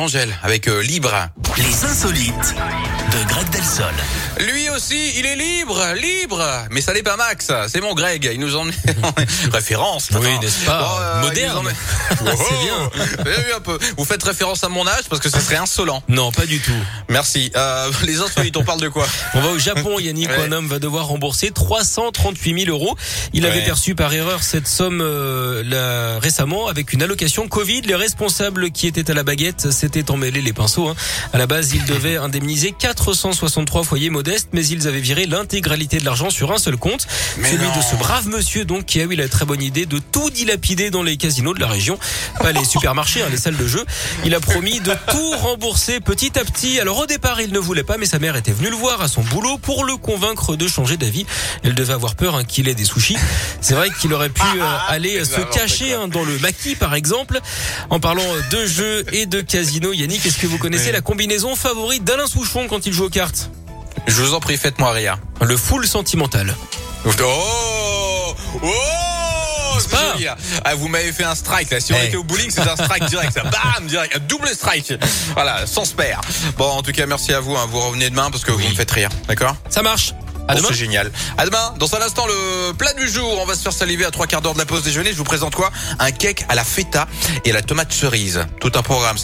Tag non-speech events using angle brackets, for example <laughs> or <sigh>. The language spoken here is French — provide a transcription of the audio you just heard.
Angèle avec euh, Libre. Les insolites de Greg Delsol. Lui aussi, il est libre, libre. Mais ça n'est pas Max, c'est mon Greg. Il nous en <laughs> référence. Oui, n'est-ce pas euh, Moderne. <laughs> C'est bien. Vous avez vu un peu. Vous faites référence à mon âge parce que ce serait insolent. Non, pas du tout. Merci. Euh, les insolites, on parle de quoi <laughs> On va au Japon, Yannick. Ouais. Un homme va devoir rembourser 338 000 euros. Il avait perçu par erreur cette somme euh, là, récemment avec une allocation Covid. Les responsables qui étaient à la baguette s'étaient emmêlés les pinceaux. hein. À la base, ils devaient indemniser 463 foyers modestes, mais ils avaient viré l'intégralité de l'argent sur un seul compte. Mais celui non. de ce brave monsieur, donc, qui a eu la très bonne idée de tout dilapider dans les casinos de la région. Pas les supermarchés, hein, les salles de jeu. Il a promis de tout rembourser petit à petit. Alors au départ, il ne voulait pas, mais sa mère était venue le voir à son boulot pour le convaincre de changer d'avis. Elle devait avoir peur hein, qu'il ait des sushis. C'est vrai qu'il aurait pu euh, aller se cacher hein, dans le maquis, par exemple. En parlant de jeux et de casino, Yannick, est-ce que vous connaissez Oui. la combinaison favorite d'Alain Souchon quand il joue aux cartes Je vous en prie, faites-moi rire. Le full sentimental. Oh Oh N'est-ce pas. Ah, vous m'avez fait un strike là. Si on Eh. était au bowling, c'est un strike direct. Ça. <laughs> Bam, direct, un double strike. Voilà, sans se perdre. Bon, en tout cas, merci à vous. hein. Vous revenez demain parce que vous me faites rire, d'accord? Ça marche. À Bon, demain. C'est génial. À demain. Dans un instant, le plat du jour. On va se faire saliver à trois quarts d'heure de la pause déjeuner. Je vous présente quoi? Un cake à la feta et à la tomate cerise. Tout un programme.